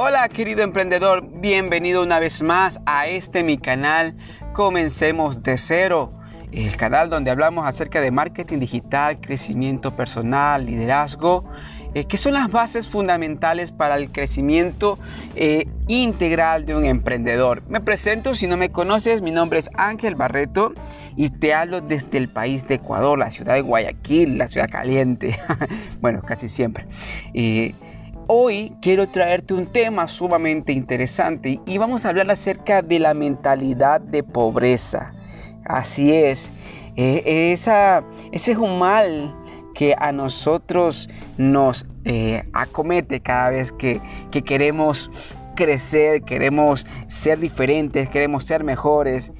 Hola querido emprendedor, bienvenido una vez más a este mi canal Comencemos de cero, el canal donde hablamos acerca de marketing digital, crecimiento personal, liderazgo, eh, que son las bases fundamentales para el crecimiento eh, integral de un emprendedor. Me presento, si no me conoces, mi nombre es Ángel Barreto y te hablo desde el país de Ecuador, la ciudad de Guayaquil, la ciudad caliente, bueno, casi siempre. Eh, Hoy quiero traerte un tema sumamente interesante y vamos a hablar acerca de la mentalidad de pobreza. Así es, eh, esa, ese es un mal que a nosotros nos eh, acomete cada vez que, que queremos crecer, queremos ser diferentes, queremos ser mejores.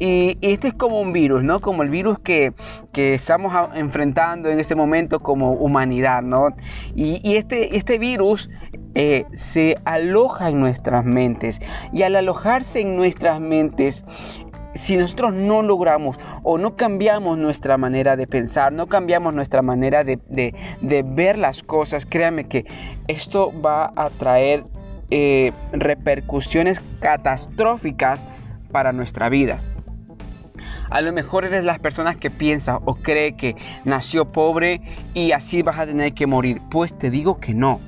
Y, este es como un virus, ¿no? Como el virus que, estamos enfrentando en este momento como humanidad, ¿no? Y, este, este virus eh, se aloja en nuestras mentes. Y al alojarse en nuestras mentes, si nosotros no logramos o no cambiamos nuestra manera de pensar, no cambiamos nuestra manera de, ver las cosas, créanme que esto va a traer eh, repercusiones catastróficas para nuestra vida. A lo mejor eres las personas que piensa o cree que nació pobre y así vas a tener que morir. Pues te digo que no.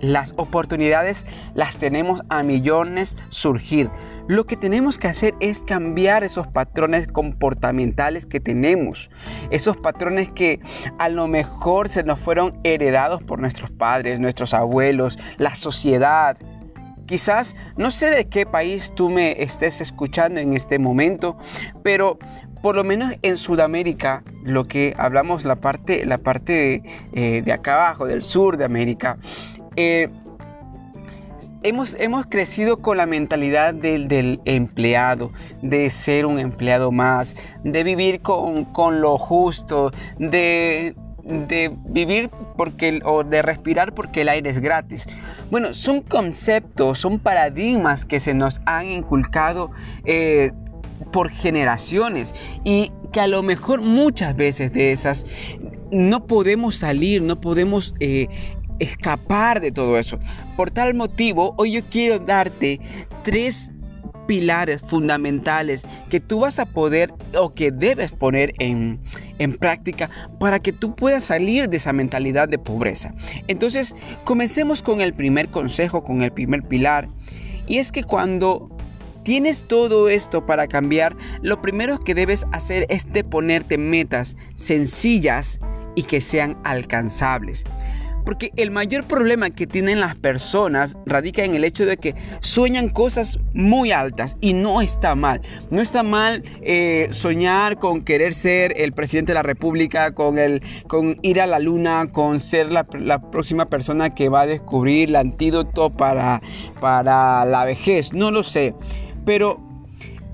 Las oportunidades las tenemos a millones surgir. Lo que tenemos que hacer es cambiar esos patrones comportamentales que tenemos. Esos patrones que a lo mejor se nos fueron heredados por nuestros padres, nuestros abuelos, la sociedad, Quizás no sé de qué país tú me estés escuchando en este momento, pero por lo menos en Sudamérica, lo que hablamos, la parte, la parte eh, de acá abajo, del sur de América, eh, hemos, hemos, crecido con la mentalidad del, empleado, de ser un empleado más, de vivir con, con lo justo, de, de vivir porque o de respirar porque el aire es gratis. Bueno, son conceptos, son paradigmas que se nos han inculcado eh, por generaciones y que a lo mejor muchas veces de esas no podemos salir, no podemos eh, escapar de todo eso. Por tal motivo, hoy yo quiero darte tres pilares fundamentales que tú vas a poder o que debes poner en, en práctica para que tú puedas salir de esa mentalidad de pobreza. Entonces, comencemos con el primer consejo, con el primer pilar. Y es que cuando tienes todo esto para cambiar, lo primero que debes hacer es ponerte metas sencillas y que sean alcanzables. Porque el mayor problema que tienen las personas radica en el hecho de que sueñan cosas muy altas y no está mal. No está mal eh, soñar con querer ser el presidente de la república, con, el, con ir a la luna, con ser la, próxima persona que va a descubrir el antídoto para, para la vejez. No lo sé. Pero...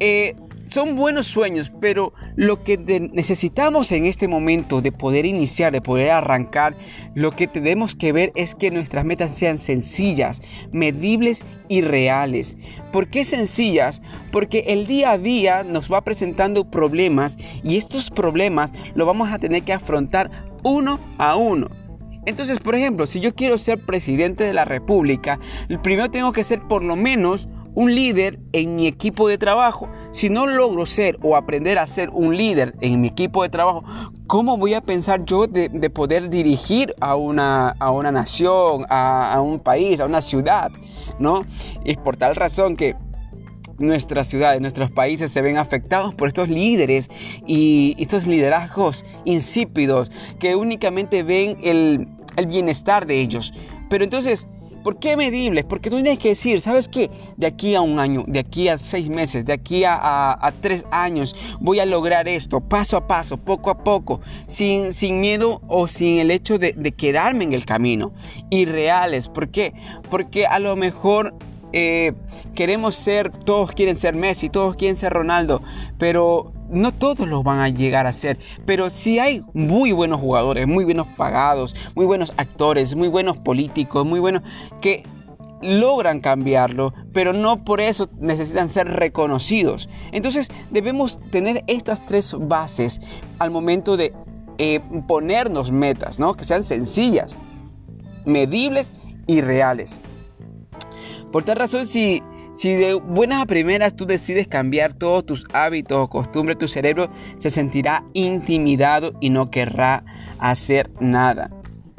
Eh, son buenos sueños, pero lo que necesitamos en este momento de poder iniciar, de poder arrancar, lo que tenemos que ver es que nuestras metas sean sencillas, medibles y reales. ¿Por qué sencillas? Porque el día a día nos va presentando problemas y estos problemas lo vamos a tener que afrontar uno a uno. Entonces, por ejemplo, si yo quiero ser presidente de la República, primero tengo que ser por lo menos un líder en mi equipo de trabajo. Si no logro ser o aprender a ser un líder en mi equipo de trabajo, ¿cómo voy a pensar yo de, poder dirigir a una, a una nación, a, un país, a una ciudad? ¿No? Es por tal razón que nuestras ciudades, nuestros países se ven afectados por estos líderes y estos liderazgos insípidos que únicamente ven el, el bienestar de ellos. Pero entonces, ¿Por qué medibles? Porque tú tienes que decir, ¿sabes qué? De aquí a un año, de aquí a seis meses, de aquí a, tres años, voy a lograr esto, paso a paso, poco a poco, sin, sin miedo o sin el hecho de, quedarme en el camino. Y reales, ¿por qué? Porque a lo mejor eh, queremos ser, todos quieren ser Messi, todos quieren ser Ronaldo, pero no todos lo van a llegar a ser. Pero sí hay muy buenos jugadores, muy buenos pagados, muy buenos actores, muy buenos políticos, muy buenos que logran cambiarlo, pero no por eso necesitan ser reconocidos. Entonces debemos tener estas tres bases al momento de eh, ponernos metas, ¿no? Que sean sencillas, medibles y reales. Por tal razón, si, si de buenas a primeras tú decides cambiar todos tus hábitos o costumbres, tu cerebro se sentirá intimidado y no querrá hacer nada.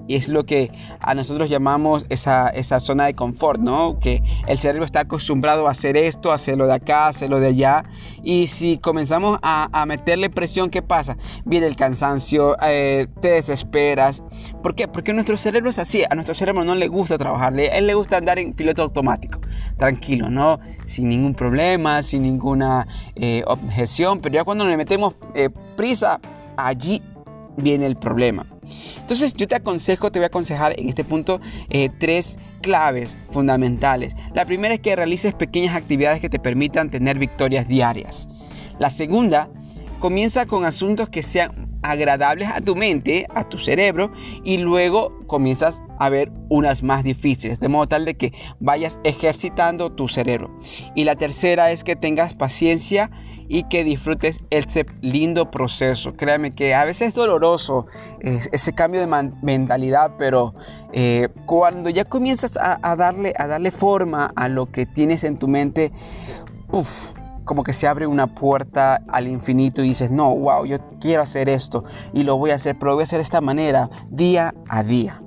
Y es lo que a nosotros llamamos esa, zona de confort, ¿no? Que el cerebro está acostumbrado a hacer esto, a hacerlo de acá, a hacerlo de allá. Y si comenzamos a, meterle presión, ¿qué pasa? Viene el cansancio, eh, te desesperas. ¿Por qué? Porque nuestro cerebro es así. A nuestro cerebro no le gusta trabajar. A él le gusta andar en piloto automático. Tranquilo, ¿no? Sin ningún problema, sin ninguna eh, objeción. Pero ya cuando le metemos eh, prisa, allí viene el problema. Entonces yo te aconsejo, te voy a aconsejar en este punto eh, tres claves fundamentales. La primera es que realices pequeñas actividades que te permitan tener victorias diarias. La segunda, comienza con asuntos que sean agradables a tu mente, a tu cerebro, y luego comienzas a ver unas más difíciles, de modo tal de que vayas ejercitando tu cerebro. Y la tercera es que tengas paciencia y que disfrutes este lindo proceso. Créame que a veces es doloroso ese cambio de mentalidad, pero eh, cuando ya comienzas a, darle, a darle forma a lo que tienes en tu mente, uff, como que se abre una puerta al infinito y dices, no, wow, yo quiero hacer esto y lo voy a hacer, pero lo voy a hacer de esta manera, día a día.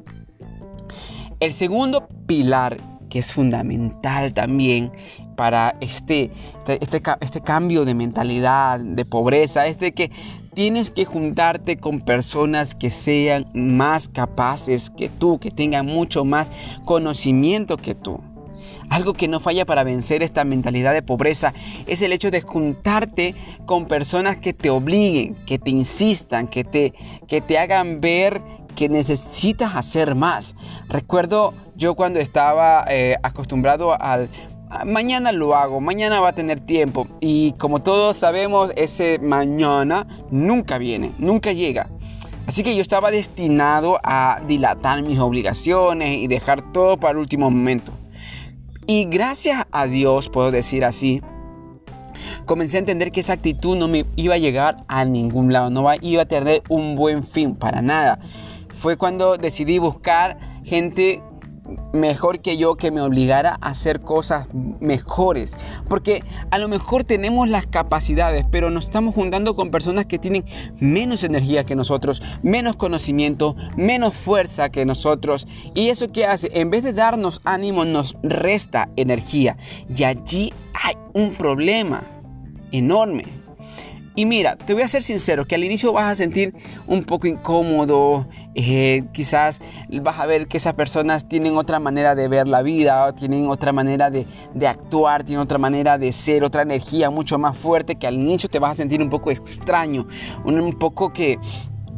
El segundo pilar que es fundamental también para este, este, este, este cambio de mentalidad, de pobreza, es de que tienes que juntarte con personas que sean más capaces que tú, que tengan mucho más conocimiento que tú. Algo que no falla para vencer esta mentalidad de pobreza es el hecho de juntarte con personas que te obliguen, que te insistan, que te, que te hagan ver que necesitas hacer más. Recuerdo yo cuando estaba eh, acostumbrado al mañana lo hago, mañana va a tener tiempo. Y como todos sabemos, ese mañana nunca viene, nunca llega. Así que yo estaba destinado a dilatar mis obligaciones y dejar todo para el último momento. Y gracias a Dios, puedo decir así, comencé a entender que esa actitud no me iba a llegar a ningún lado, no iba a tener un buen fin, para nada. Fue cuando decidí buscar gente mejor que yo que me obligara a hacer cosas mejores. Porque a lo mejor tenemos las capacidades, pero nos estamos juntando con personas que tienen menos energía que nosotros, menos conocimiento, menos fuerza que nosotros. Y eso que hace, en vez de darnos ánimo, nos resta energía. Y allí hay un problema enorme. Y mira, te voy a ser sincero, que al inicio vas a sentir un poco incómodo, eh, quizás vas a ver que esas personas tienen otra manera de ver la vida, tienen otra manera de, actuar, tienen otra manera de ser, otra energía mucho más fuerte, que al inicio te vas a sentir un poco extraño, un, poco que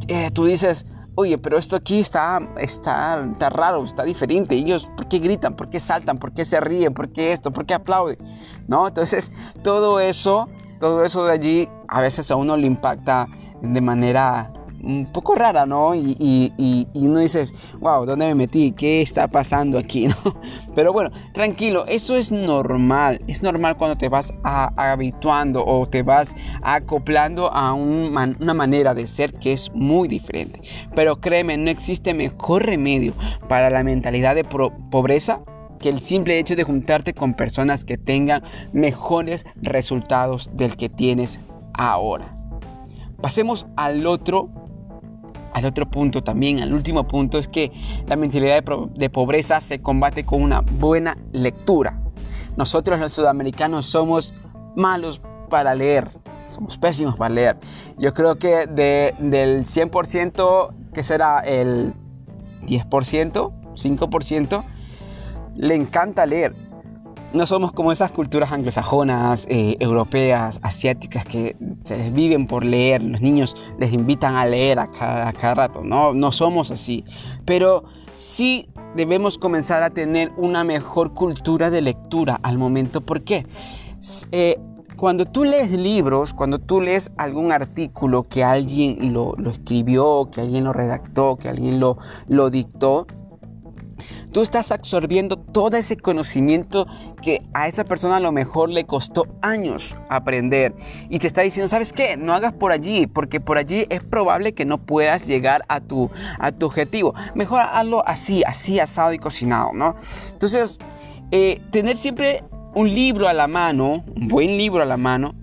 eh, tú dices, oye, pero esto aquí está, está, está raro, está diferente. Ellos, ¿por qué gritan? ¿Por qué saltan? ¿Por qué se ríen? ¿Por qué esto? ¿Por qué aplauden? ¿No? Entonces, todo eso todo eso de allí a veces a uno le impacta de manera un poco rara, ¿no? Y, uno dice, wow, ¿dónde me metí? ¿Qué está pasando aquí? ¿no? Pero bueno, tranquilo, eso es normal. Es normal cuando te vas habituando o te vas acoplando a una manera de ser que es muy diferente. Pero créeme, no existe mejor remedio para la mentalidad de pobreza el simple hecho de juntarte con personas que tengan mejores resultados del que tienes ahora. Pasemos al otro al otro punto también, al último punto es que la mentalidad de, pobreza se combate con una buena lectura. Nosotros los sudamericanos somos malos para leer, somos pésimos para leer. Yo creo que del 100%, que será el 10%, 5%, le encanta leer. No somos como esas culturas anglosajonas, eh, europeas, asiáticas que se viven por leer. Los niños les invitan a leer a cada, rato. No, no somos así. Pero sí debemos comenzar a tener una mejor cultura de lectura al momento. ¿Por qué? Eh, cuando tú lees libros, cuando tú lees algún artículo que alguien lo, escribió, que alguien lo redactó, que alguien lo, lo dictó, Tú estás absorbiendo todo ese conocimiento que a esa persona a lo mejor le costó años aprender. Y te está diciendo, ¿sabes qué? No hagas por allí, porque por allí es probable que no puedas llegar a tu, a tu objetivo. Mejor hazlo así, así asado y cocinado, ¿no? Entonces, eh, tener siempre un libro a la mano, un buen libro a la mano,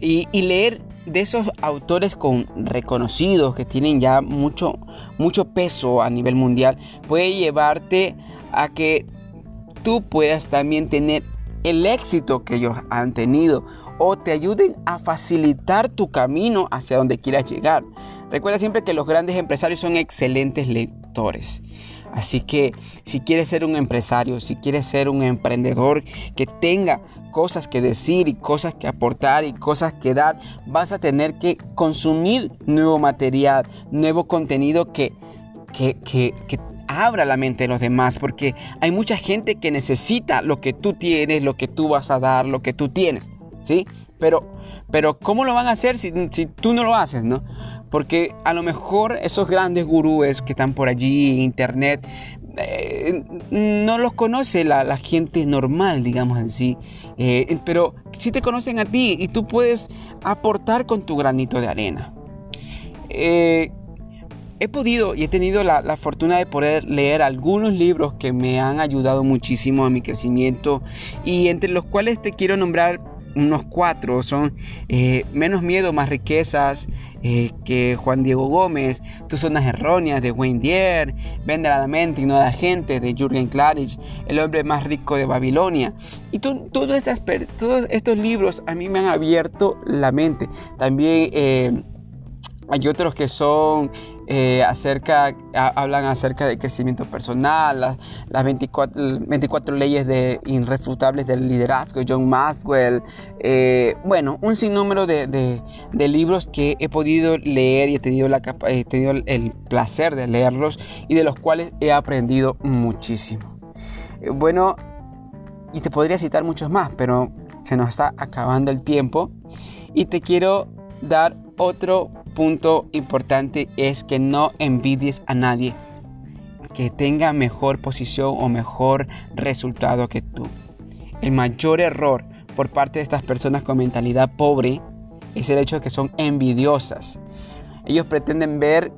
y, leer de esos autores con reconocidos que tienen ya mucho, mucho peso a nivel mundial, puede llevarte a que tú puedas también tener el éxito que ellos han tenido o te ayuden a facilitar tu camino hacia donde quieras llegar. Recuerda siempre que los grandes empresarios son excelentes lectores. Así que si quieres ser un empresario, si quieres ser un emprendedor que tenga cosas que decir y cosas que aportar y cosas que dar, vas a tener que consumir nuevo material, nuevo contenido que, que, que, que abra la mente de los demás, porque hay mucha gente que necesita lo que tú tienes, lo que tú vas a dar, lo que tú tienes, ¿sí? Pero, pero ¿cómo lo van a hacer si, tú no lo haces, no? Porque a lo mejor esos grandes gurúes que están por allí internet, eh, no los conoce la, gente normal, digamos así. Eh, pero sí te conocen a ti y tú puedes aportar con tu granito de arena. Eh, he podido y he tenido la, fortuna de poder leer algunos libros que me han ayudado muchísimo a mi crecimiento y entre los cuales te quiero nombrar unos cuatro son eh, Menos Miedo, Más Riquezas, eh, que Juan Diego Gómez, Tus Zonas Erróneas de Wayne Dyer, Vende a la mente y no a la gente de Jürgen Klarich, El hombre más rico de Babilonia. Y todos estos libros a mí me han abierto la mente. También eh, hay otros que son eh, acerca, hablan acerca de crecimiento personal, las, 24, 24, leyes de, irrefutables del liderazgo, John Maxwell, eh, bueno, un sinnúmero de, de, libros que he podido leer y he tenido, la, he tenido el placer de leerlos y de los cuales he aprendido muchísimo. Eh, bueno, y te podría citar muchos más, pero se nos está acabando el tiempo y te quiero dar otro punto importante es que no envidies a nadie que tenga mejor posición o mejor resultado que tú. El mayor error por parte de estas personas con mentalidad pobre es el hecho de que son envidiosas. Ellos pretenden ver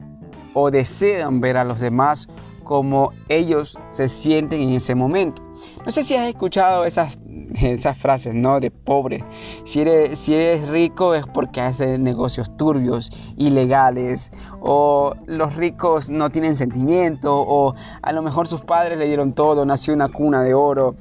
o desean ver a los demás como ellos se sienten en ese momento. No sé si has escuchado esas esas frases, ¿no? De pobre. Si eres, si eres rico es porque hace negocios turbios, ilegales, o los ricos no tienen sentimiento, o a lo mejor sus padres le dieron todo, nació una cuna de oro.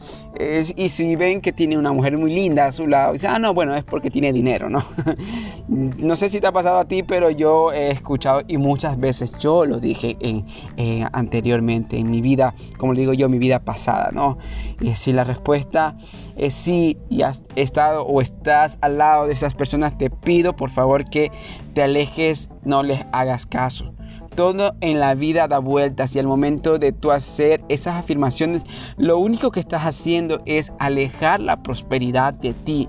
y si ven que tiene una mujer muy linda a su lado, dicen, ah, no, bueno, es porque tiene dinero, ¿no? no sé si te ha pasado a ti, pero yo he escuchado y muchas veces yo lo dije en, anteriormente, en mi vida, como digo yo, mi vida pasada, ¿no? Y si la respuesta si has estado o estás al lado de esas personas, te pido por favor que te alejes, no les hagas caso. Todo en la vida da vueltas y al momento de tú hacer esas afirmaciones, lo único que estás haciendo es alejar la prosperidad de ti.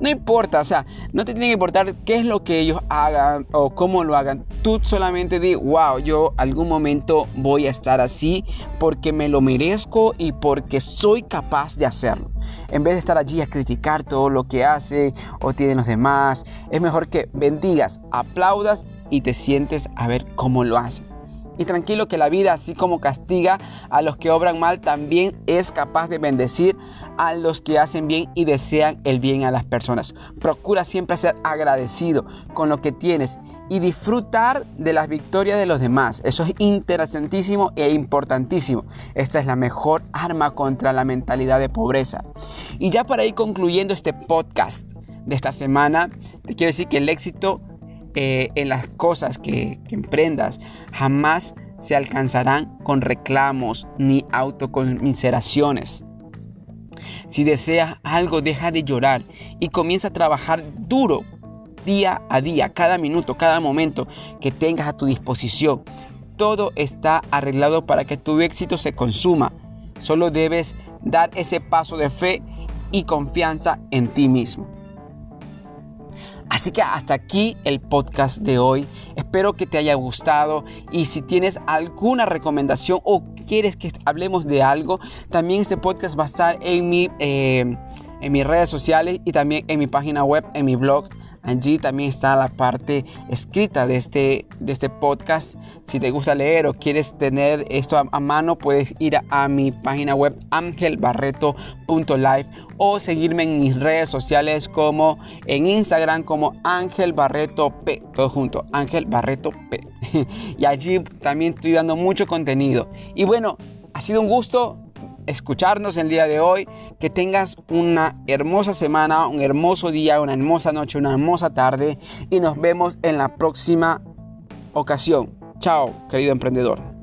No importa, o sea, no te tiene que importar qué es lo que ellos hagan o cómo lo hagan. Tú solamente di, wow, yo algún momento voy a estar así porque me lo merezco y porque soy capaz de hacerlo. En vez de estar allí a criticar todo lo que hace o tienen los demás, es mejor que bendigas, aplaudas y te sientes a ver cómo lo hacen. Y tranquilo que la vida, así como castiga a los que obran mal, también es capaz de bendecir a los que hacen bien y desean el bien a las personas. Procura siempre ser agradecido con lo que tienes y disfrutar de las victorias de los demás. Eso es interesantísimo e importantísimo. Esta es la mejor arma contra la mentalidad de pobreza. Y ya para ir concluyendo este podcast de esta semana, te quiero decir que el éxito eh, en las cosas que, que emprendas jamás se alcanzarán con reclamos ni autoconmiseraciones. Si deseas algo, deja de llorar y comienza a trabajar duro día a día, cada minuto, cada momento que tengas a tu disposición. Todo está arreglado para que tu éxito se consuma. Solo debes dar ese paso de fe y confianza en ti mismo. Así que hasta aquí el podcast de hoy. Espero que te haya gustado y si tienes alguna recomendación o quieres que hablemos de algo, también este podcast va a estar en, mi, eh, en mis redes sociales y también en mi página web, en mi blog. Allí también está la parte escrita de este, de este podcast. Si te gusta leer o quieres tener esto a, mano, puedes ir a, mi página web angelbarreto.live o seguirme en mis redes sociales como en Instagram como Ángel Barreto P, todo junto, Ángel Barreto P. y allí también estoy dando mucho contenido. Y bueno, ha sido un gusto escucharnos el día de hoy. Que tengas una hermosa semana, un hermoso día, una hermosa noche, una hermosa tarde. Y nos vemos en la próxima ocasión. Chao, querido emprendedor.